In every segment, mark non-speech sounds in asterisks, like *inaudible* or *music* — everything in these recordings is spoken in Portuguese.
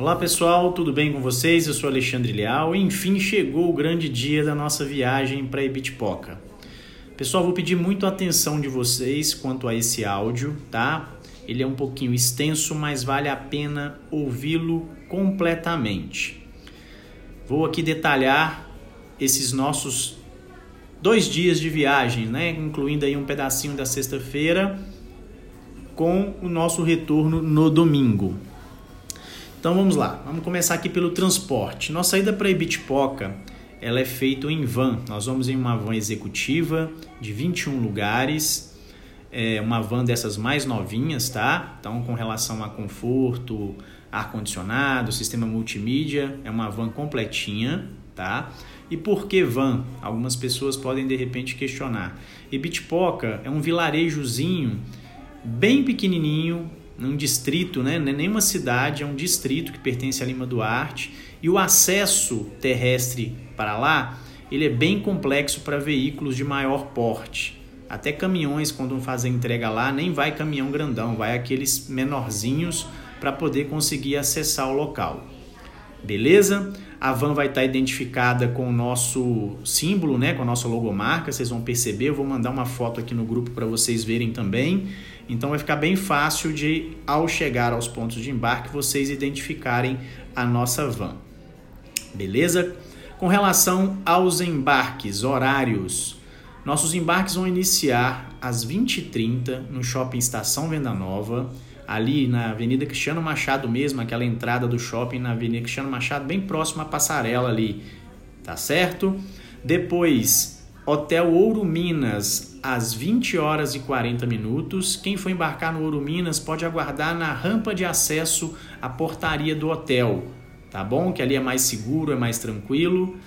Olá pessoal, tudo bem com vocês? Eu sou Alexandre Leal e enfim chegou o grande dia da nossa viagem para Ibitipoca. Pessoal, vou pedir muito atenção de vocês quanto a esse áudio, tá? Ele é um pouquinho extenso, mas vale a pena ouvi-lo completamente. Vou aqui detalhar esses nossos dois dias de viagem, né? Incluindo aí um pedacinho da sexta-feira com o nosso retorno no domingo. Então vamos lá, vamos começar aqui pelo transporte. Nossa ida para Ibitipoca, ela é feita em van. Nós vamos em uma van executiva de 21 lugares, é uma van dessas mais novinhas, tá? Então com relação a conforto, ar condicionado, sistema multimídia, é uma van completinha, tá? E por que van? Algumas pessoas podem de repente questionar. Ibitipoca é um vilarejozinho bem pequenininho, num distrito, né? não é nem uma cidade, é um distrito que pertence a Lima Duarte, e o acesso terrestre para lá, ele é bem complexo para veículos de maior porte. Até caminhões, quando vão fazer entrega lá, nem vai caminhão grandão, vai aqueles menorzinhos para poder conseguir acessar o local. Beleza? A van vai estar tá identificada com o nosso símbolo, né, com a nossa logomarca, vocês vão perceber. Eu vou mandar uma foto aqui no grupo para vocês verem também. Então vai ficar bem fácil de, ao chegar aos pontos de embarque, vocês identificarem a nossa van. Beleza? Com relação aos embarques, horários, nossos embarques vão iniciar às 20h30 no Shopping Estação Venda Nova, ali na Avenida Cristiano Machado mesmo, aquela entrada do shopping na Avenida Cristiano Machado, bem próximo à passarela ali, tá certo? Depois, Hotel Ouro Minas, às 20 horas e 40 minutos. Quem for embarcar no Ouro Minas pode aguardar na rampa de acesso à portaria do hotel, tá bom? Que ali é mais seguro, é mais tranquilo.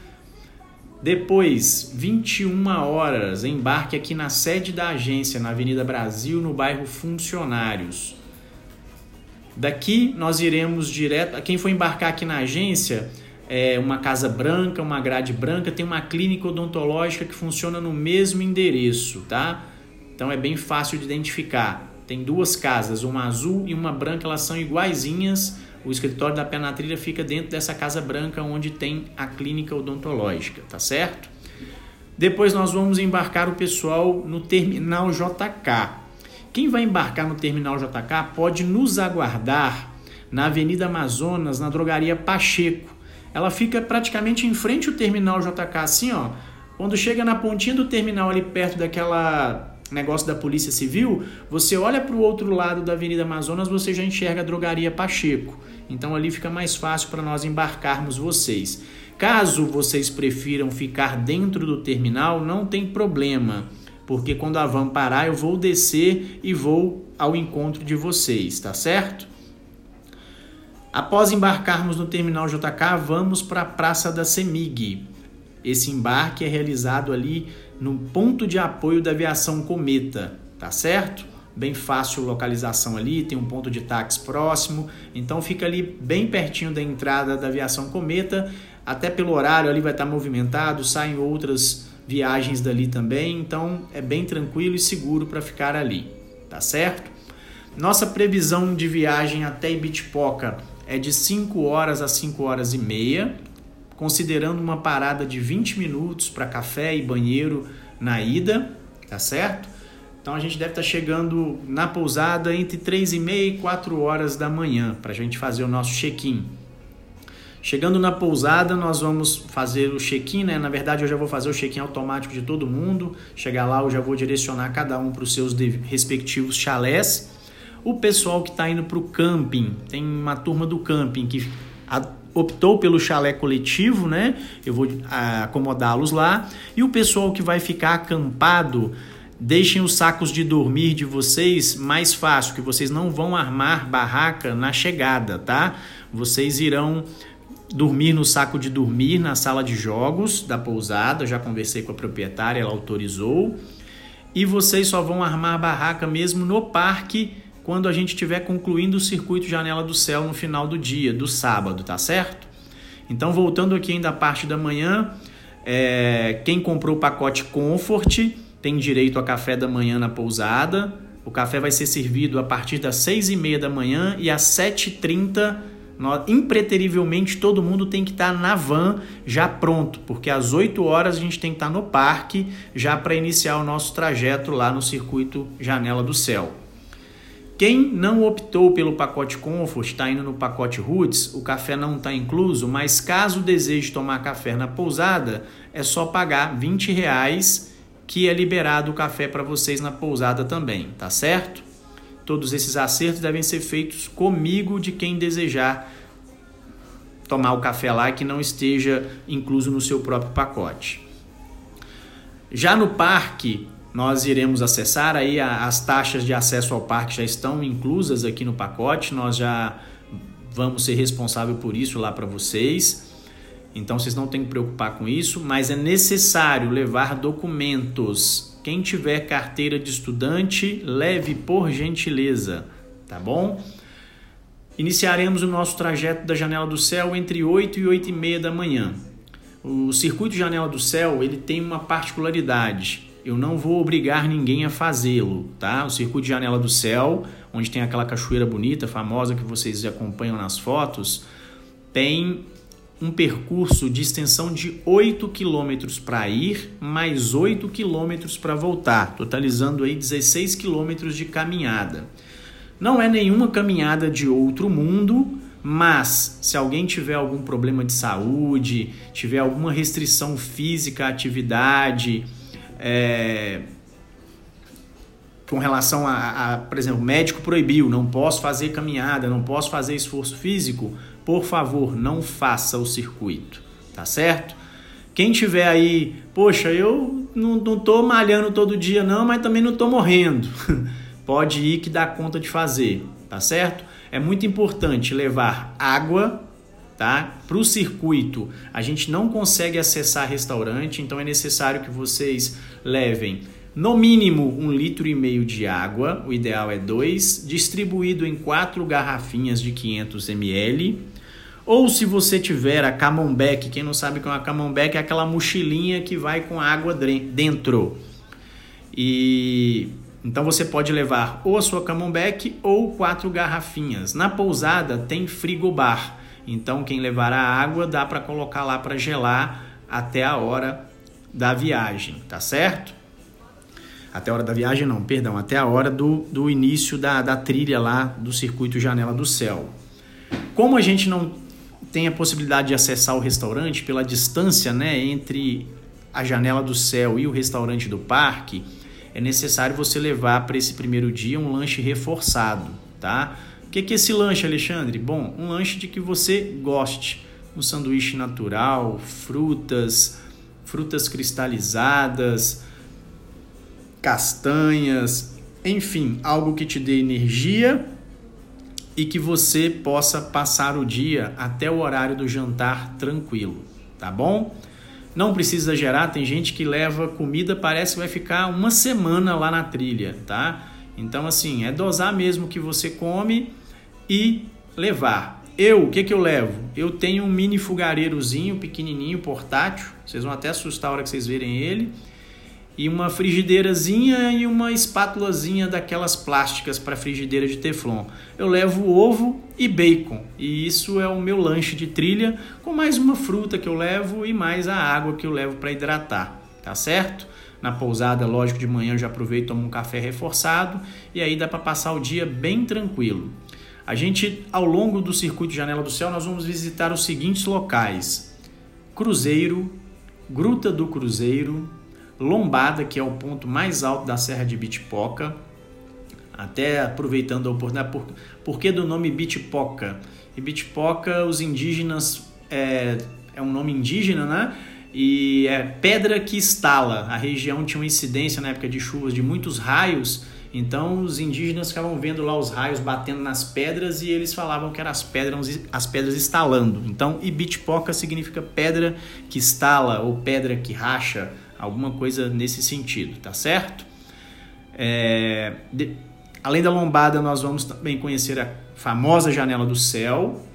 Depois, 21 horas, embarque aqui na sede da agência, na Avenida Brasil, no bairro Funcionários. Daqui nós iremos direto. Quem for embarcar aqui na agência, é, uma casa branca, uma grade branca, tem uma clínica odontológica que funciona no mesmo endereço, tá? Então é bem fácil de identificar. Tem duas casas, uma azul e uma branca, elas são iguaizinhas. O escritório da Penatrilha fica dentro dessa casa branca onde tem a clínica odontológica, tá certo? Depois nós vamos embarcar o pessoal no terminal JK. Quem vai embarcar no terminal JK pode nos aguardar na Avenida Amazonas, na drogaria Pacheco ela fica praticamente em frente ao terminal JK, assim, ó. Quando chega na pontinha do terminal ali perto daquela negócio da Polícia Civil, você olha para o outro lado da Avenida Amazonas, você já enxerga a drogaria Pacheco. Então ali fica mais fácil para nós embarcarmos vocês. Caso vocês prefiram ficar dentro do terminal, não tem problema, porque quando a van parar, eu vou descer e vou ao encontro de vocês, tá certo? Após embarcarmos no terminal JK, vamos para a Praça da Semig. Esse embarque é realizado ali no ponto de apoio da aviação Cometa, tá certo? Bem fácil localização ali, tem um ponto de táxi próximo, então fica ali bem pertinho da entrada da aviação Cometa, até pelo horário ali vai estar movimentado, saem outras viagens dali também, então é bem tranquilo e seguro para ficar ali, tá certo? Nossa previsão de viagem até Ibitipoca é de 5 horas a 5 horas e meia, considerando uma parada de 20 minutos para café e banheiro na ida, tá certo? Então a gente deve estar tá chegando na pousada entre 3 e meia e 4 horas da manhã para a gente fazer o nosso check-in. Chegando na pousada, nós vamos fazer o check-in, né? Na verdade, eu já vou fazer o check-in automático de todo mundo. Chegar lá, eu já vou direcionar cada um para os seus respectivos chalés o pessoal que está indo para o camping, tem uma turma do camping que optou pelo chalé coletivo, né? Eu vou acomodá-los lá. E o pessoal que vai ficar acampado, deixem os sacos de dormir de vocês mais fácil, que vocês não vão armar barraca na chegada, tá? Vocês irão dormir no saco de dormir na sala de jogos da pousada. Já conversei com a proprietária, ela autorizou. E vocês só vão armar barraca mesmo no parque quando a gente estiver concluindo o circuito Janela do Céu no final do dia, do sábado, tá certo? Então, voltando aqui ainda a parte da manhã, é, quem comprou o pacote Comfort tem direito a café da manhã na pousada. O café vai ser servido a partir das 6 e meia da manhã e às 7h30 nós, impreterivelmente todo mundo tem que estar tá na van já pronto, porque às 8 horas a gente tem que estar tá no parque já para iniciar o nosso trajeto lá no circuito Janela do Céu. Quem não optou pelo pacote Comfort, está indo no pacote Roots, o café não está incluso, mas caso deseje tomar café na pousada, é só pagar 20 reais que é liberado o café para vocês na pousada também, tá certo? Todos esses acertos devem ser feitos comigo de quem desejar tomar o café lá que não esteja incluso no seu próprio pacote. Já no parque, nós iremos acessar aí as taxas de acesso ao parque já estão inclusas aqui no pacote, nós já vamos ser responsável por isso lá para vocês. Então vocês não têm que preocupar com isso, mas é necessário levar documentos. Quem tiver carteira de estudante, leve por gentileza, tá bom? Iniciaremos o nosso trajeto da Janela do Céu entre 8 e 8 e meia da manhã. O circuito Janela do Céu ele tem uma particularidade eu não vou obrigar ninguém a fazê-lo, tá? O Circuito de Janela do Céu, onde tem aquela cachoeira bonita, famosa que vocês acompanham nas fotos, tem um percurso de extensão de 8 quilômetros para ir, mais 8 quilômetros para voltar, totalizando aí 16 quilômetros de caminhada. Não é nenhuma caminhada de outro mundo, mas se alguém tiver algum problema de saúde, tiver alguma restrição física à atividade, é, com relação a, a, por exemplo, médico proibiu, não posso fazer caminhada, não posso fazer esforço físico, por favor, não faça o circuito, tá certo? Quem tiver aí, poxa, eu não, não tô malhando todo dia não, mas também não tô morrendo. *laughs* Pode ir que dá conta de fazer, tá certo? É muito importante levar água, tá? Para o circuito, a gente não consegue acessar restaurante, então é necessário que vocês levem no mínimo um litro e meio de água, o ideal é dois, distribuído em quatro garrafinhas de 500 ml. Ou se você tiver a camembert, quem não sabe o que é uma camembert, é aquela mochilinha que vai com água dentro. E então você pode levar ou a sua camembert ou quatro garrafinhas. Na pousada tem frigobar. Então, quem levar a água dá para colocar lá para gelar até a hora da viagem, tá certo? Até a hora da viagem, não, perdão, até a hora do, do início da, da trilha lá do circuito Janela do Céu. Como a gente não tem a possibilidade de acessar o restaurante pela distância né, entre a Janela do Céu e o restaurante do parque, é necessário você levar para esse primeiro dia um lanche reforçado, tá? O que, que é esse lanche, Alexandre? Bom, um lanche de que você goste. Um sanduíche natural, frutas, frutas cristalizadas, castanhas, enfim, algo que te dê energia e que você possa passar o dia até o horário do jantar tranquilo, tá bom? Não precisa exagerar, tem gente que leva comida, parece que vai ficar uma semana lá na trilha, tá? Então, assim, é dosar mesmo o que você come e levar. Eu, o que, que eu levo? Eu tenho um mini fogareirozinho pequenininho, portátil. Vocês vão até assustar a hora que vocês verem ele. E uma frigideirazinha e uma espátulazinha daquelas plásticas para frigideira de teflon. Eu levo ovo e bacon. E isso é o meu lanche de trilha, com mais uma fruta que eu levo e mais a água que eu levo para hidratar. Tá certo? Na pousada, lógico, de manhã eu já aproveito tomo um café reforçado e aí dá para passar o dia bem tranquilo. A gente, ao longo do circuito Janela do Céu, nós vamos visitar os seguintes locais: Cruzeiro, Gruta do Cruzeiro, Lombada, que é o ponto mais alto da Serra de Bitipoca. Até aproveitando a oportunidade, por, por que do nome Bitipoca? E Bitipoca, os indígenas, é, é um nome indígena, né? E é pedra que estala. A região tinha uma incidência na época de chuvas de muitos raios então os indígenas ficavam vendo lá os raios batendo nas pedras e eles falavam que eram as pedras, as pedras estalando. Então Ibitipoca significa pedra que estala ou pedra que racha, alguma coisa nesse sentido, tá certo? É, de, além da lombada, nós vamos também conhecer a famosa Janela do Céu,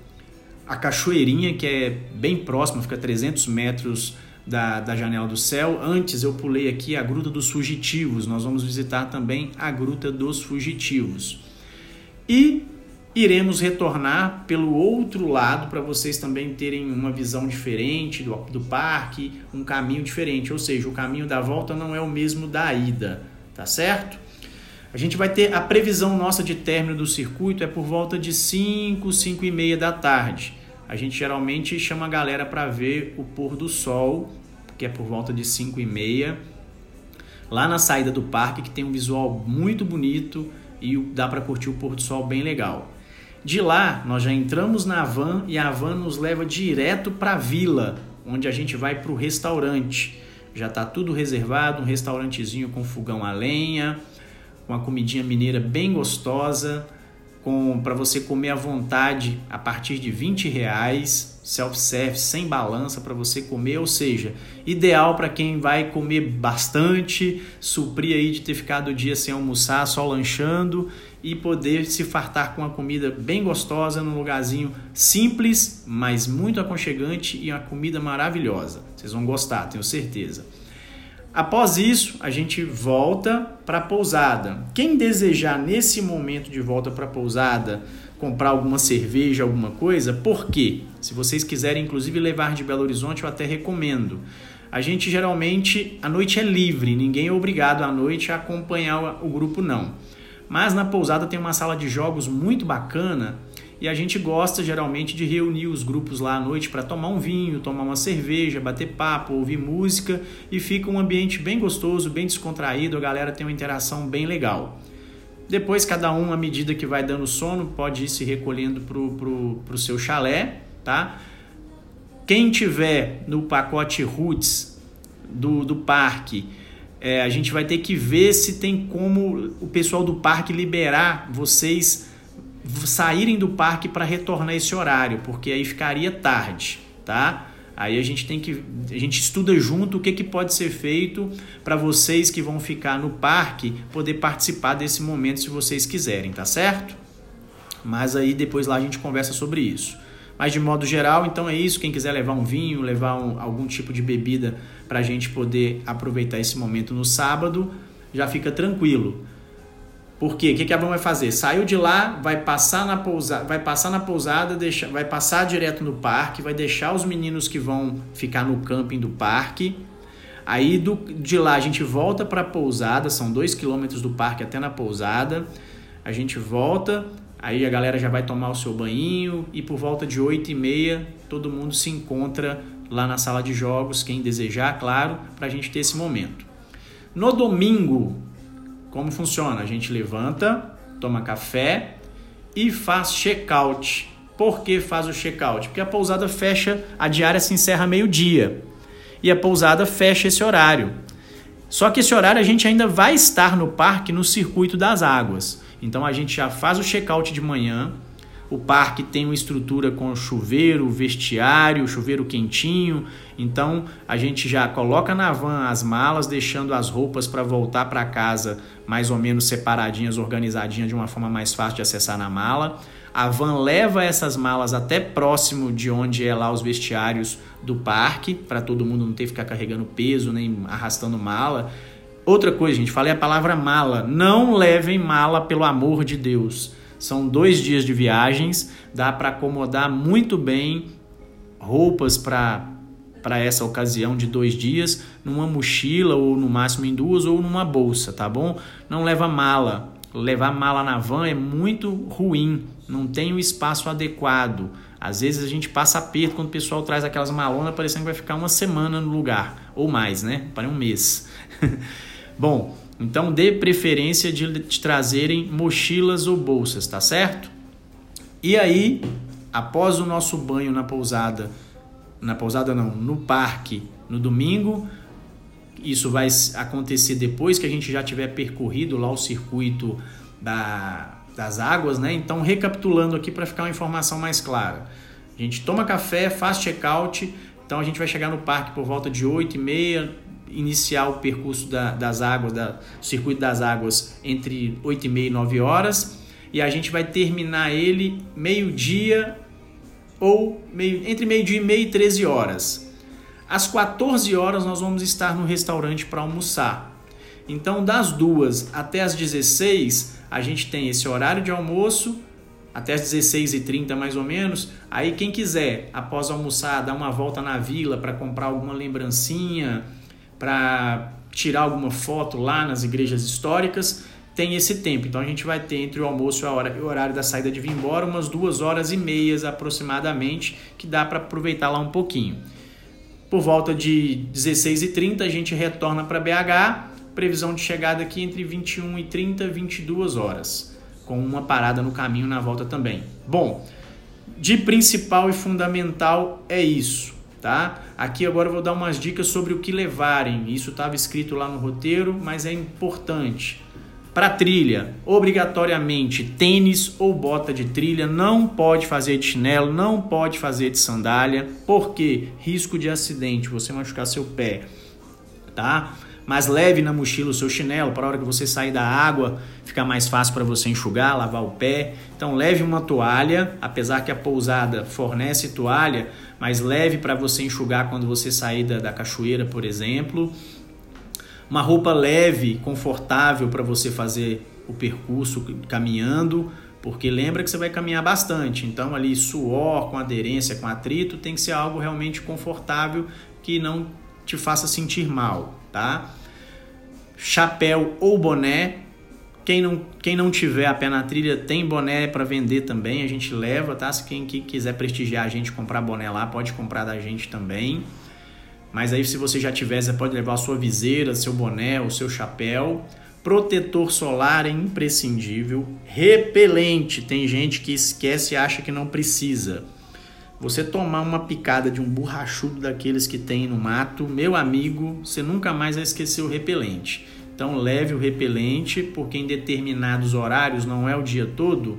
a Cachoeirinha, que é bem próxima, fica a 300 metros da, da Janela do Céu. Antes eu pulei aqui a Gruta dos Fugitivos. Nós vamos visitar também a Gruta dos Fugitivos. E iremos retornar pelo outro lado para vocês também terem uma visão diferente do, do parque, um caminho diferente. Ou seja, o caminho da volta não é o mesmo da ida, tá certo? A gente vai ter a previsão nossa de término do circuito é por volta de 5, 5 e meia da tarde. A gente geralmente chama a galera para ver o pôr do sol, que é por volta de 5 e meia, lá na saída do parque, que tem um visual muito bonito e dá para curtir o pôr do sol bem legal. De lá, nós já entramos na van e a van nos leva direto para a vila, onde a gente vai para o restaurante. Já está tudo reservado, um restaurantezinho com fogão a lenha, uma comidinha mineira bem gostosa, com para você comer à vontade a partir de 20 reais, self-service, sem balança para você comer, ou seja, ideal para quem vai comer bastante, suprir aí de ter ficado o dia sem almoçar, só lanchando e poder se fartar com uma comida bem gostosa num lugarzinho simples, mas muito aconchegante e uma comida maravilhosa. Vocês vão gostar, tenho certeza. Após isso, a gente volta para a pousada. Quem desejar nesse momento de volta para a pousada comprar alguma cerveja, alguma coisa, por quê? Se vocês quiserem inclusive levar de Belo Horizonte, eu até recomendo. A gente geralmente, a noite é livre, ninguém é obrigado à noite a acompanhar o grupo não. Mas na pousada tem uma sala de jogos muito bacana e a gente gosta geralmente de reunir os grupos lá à noite para tomar um vinho, tomar uma cerveja, bater papo, ouvir música e fica um ambiente bem gostoso, bem descontraído, a galera tem uma interação bem legal. Depois, cada um, à medida que vai dando sono, pode ir se recolhendo para o pro, seu chalé, tá? Quem tiver no pacote Roots do, do parque, é, a gente vai ter que ver se tem como o pessoal do parque liberar vocês saírem do parque para retornar esse horário, porque aí ficaria tarde, tá? Aí a gente tem que a gente estuda junto o que, que pode ser feito para vocês que vão ficar no parque poder participar desse momento se vocês quiserem, tá certo? Mas aí depois lá a gente conversa sobre isso. Mas de modo geral, então é isso. Quem quiser levar um vinho, levar um, algum tipo de bebida para a gente poder aproveitar esse momento no sábado, já fica tranquilo. Por quê? O que, que a van vai fazer? Saiu de lá, vai passar na pousada, vai passar na pousada, deixa, vai passar direto no parque, vai deixar os meninos que vão ficar no camping do parque. Aí do, de lá a gente volta para a pousada, são dois quilômetros do parque até na pousada. A gente volta, aí a galera já vai tomar o seu banho e por volta de 8 e meia todo mundo se encontra lá na sala de jogos, quem desejar, claro, para a gente ter esse momento. No domingo, como funciona? A gente levanta, toma café e faz check-out. Por que faz o check-out? Porque a pousada fecha, a diária se encerra meio-dia. E a pousada fecha esse horário. Só que esse horário a gente ainda vai estar no parque no circuito das águas. Então a gente já faz o check-out de manhã, o parque tem uma estrutura com chuveiro, vestiário, chuveiro quentinho. Então a gente já coloca na van as malas, deixando as roupas para voltar para casa mais ou menos separadinhas, organizadinhas de uma forma mais fácil de acessar na mala. A van leva essas malas até próximo de onde é lá os vestiários do parque, para todo mundo não ter que ficar carregando peso nem arrastando mala. Outra coisa, gente, falei a palavra mala. Não levem mala, pelo amor de Deus. São dois dias de viagens, dá para acomodar muito bem roupas para para essa ocasião de dois dias numa mochila ou no máximo em duas ou numa bolsa, tá bom? Não leva mala. Levar mala na van é muito ruim, não tem o espaço adequado. Às vezes a gente passa aperto quando o pessoal traz aquelas malonas parecendo que vai ficar uma semana no lugar, ou mais, né? Para um mês. *laughs* bom, então dê preferência de te trazerem mochilas ou bolsas, tá certo? E aí, após o nosso banho na pousada, na pousada não, no parque, no domingo, isso vai acontecer depois que a gente já tiver percorrido lá o circuito da, das águas, né? Então, recapitulando aqui para ficar uma informação mais clara. A gente toma café, faz check-out, então a gente vai chegar no parque por volta de 8 e meia, iniciar o percurso da, das águas, da, circuito das águas entre 8 e meia e 9 horas e a gente vai terminar ele meio-dia ou meio, entre meio-dia e meia e 13 horas. Às 14 horas nós vamos estar no restaurante para almoçar. Então, das duas até as 16, a gente tem esse horário de almoço, até as 16h30 mais ou menos. Aí quem quiser, após almoçar, dar uma volta na vila para comprar alguma lembrancinha, para tirar alguma foto lá nas igrejas históricas, tem esse tempo. Então a gente vai ter entre o almoço e, hora, o horário da saída de vir embora umas duas horas e meias aproximadamente, que dá para aproveitar lá um pouquinho. Por volta de 16h30 a gente retorna para BH, previsão de chegada aqui entre 21 e 30, 22 horas, com uma parada no caminho na volta também. Bom, de principal e fundamental é isso, tá? Aqui agora eu vou dar umas dicas sobre o que levarem. Isso estava escrito lá no roteiro, mas é importante. Para trilha, obrigatoriamente tênis ou bota de trilha, não pode fazer de chinelo, não pode fazer de sandália, porque risco de acidente, você machucar seu pé, tá? Mas leve na mochila o seu chinelo para a hora que você sair da água, ficar mais fácil para você enxugar, lavar o pé. Então leve uma toalha, apesar que a pousada fornece toalha, mas leve para você enxugar quando você sair da, da cachoeira, por exemplo uma roupa leve, confortável para você fazer o percurso caminhando, porque lembra que você vai caminhar bastante. Então ali suor com aderência, com atrito, tem que ser algo realmente confortável que não te faça sentir mal, tá? Chapéu ou boné. Quem não, quem não tiver a pé na trilha tem boné para vender também, a gente leva, tá? Se quem quiser prestigiar a gente comprar boné lá, pode comprar da gente também. Mas aí, se você já tiver, você pode levar a sua viseira, seu boné, o seu chapéu. Protetor solar é imprescindível. Repelente, tem gente que esquece e acha que não precisa. Você tomar uma picada de um borrachudo daqueles que tem no mato, meu amigo, você nunca mais vai esquecer o repelente. Então leve o repelente, porque em determinados horários, não é o dia todo,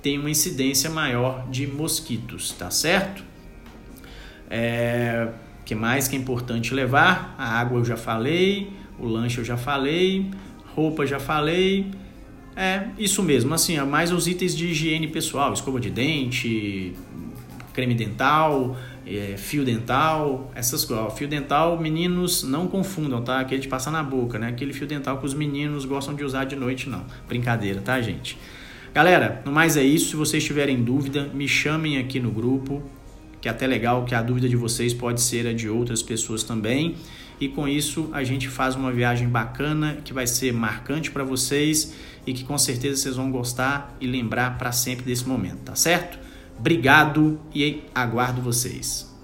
tem uma incidência maior de mosquitos, tá certo? É, que mais que é importante levar? A água eu já falei, o lanche eu já falei, roupa já falei. É isso mesmo, assim, mais os itens de higiene pessoal, escova de dente, creme dental, é, fio dental, essas coisas. Fio dental, meninos não confundam, tá? Aquele de passar na boca, né? Aquele fio dental que os meninos gostam de usar de noite, não. Brincadeira, tá, gente? Galera, no mais é isso. Se vocês tiverem dúvida, me chamem aqui no grupo que é até legal que a dúvida de vocês pode ser a de outras pessoas também. E com isso a gente faz uma viagem bacana que vai ser marcante para vocês e que com certeza vocês vão gostar e lembrar para sempre desse momento, tá certo? Obrigado e aguardo vocês.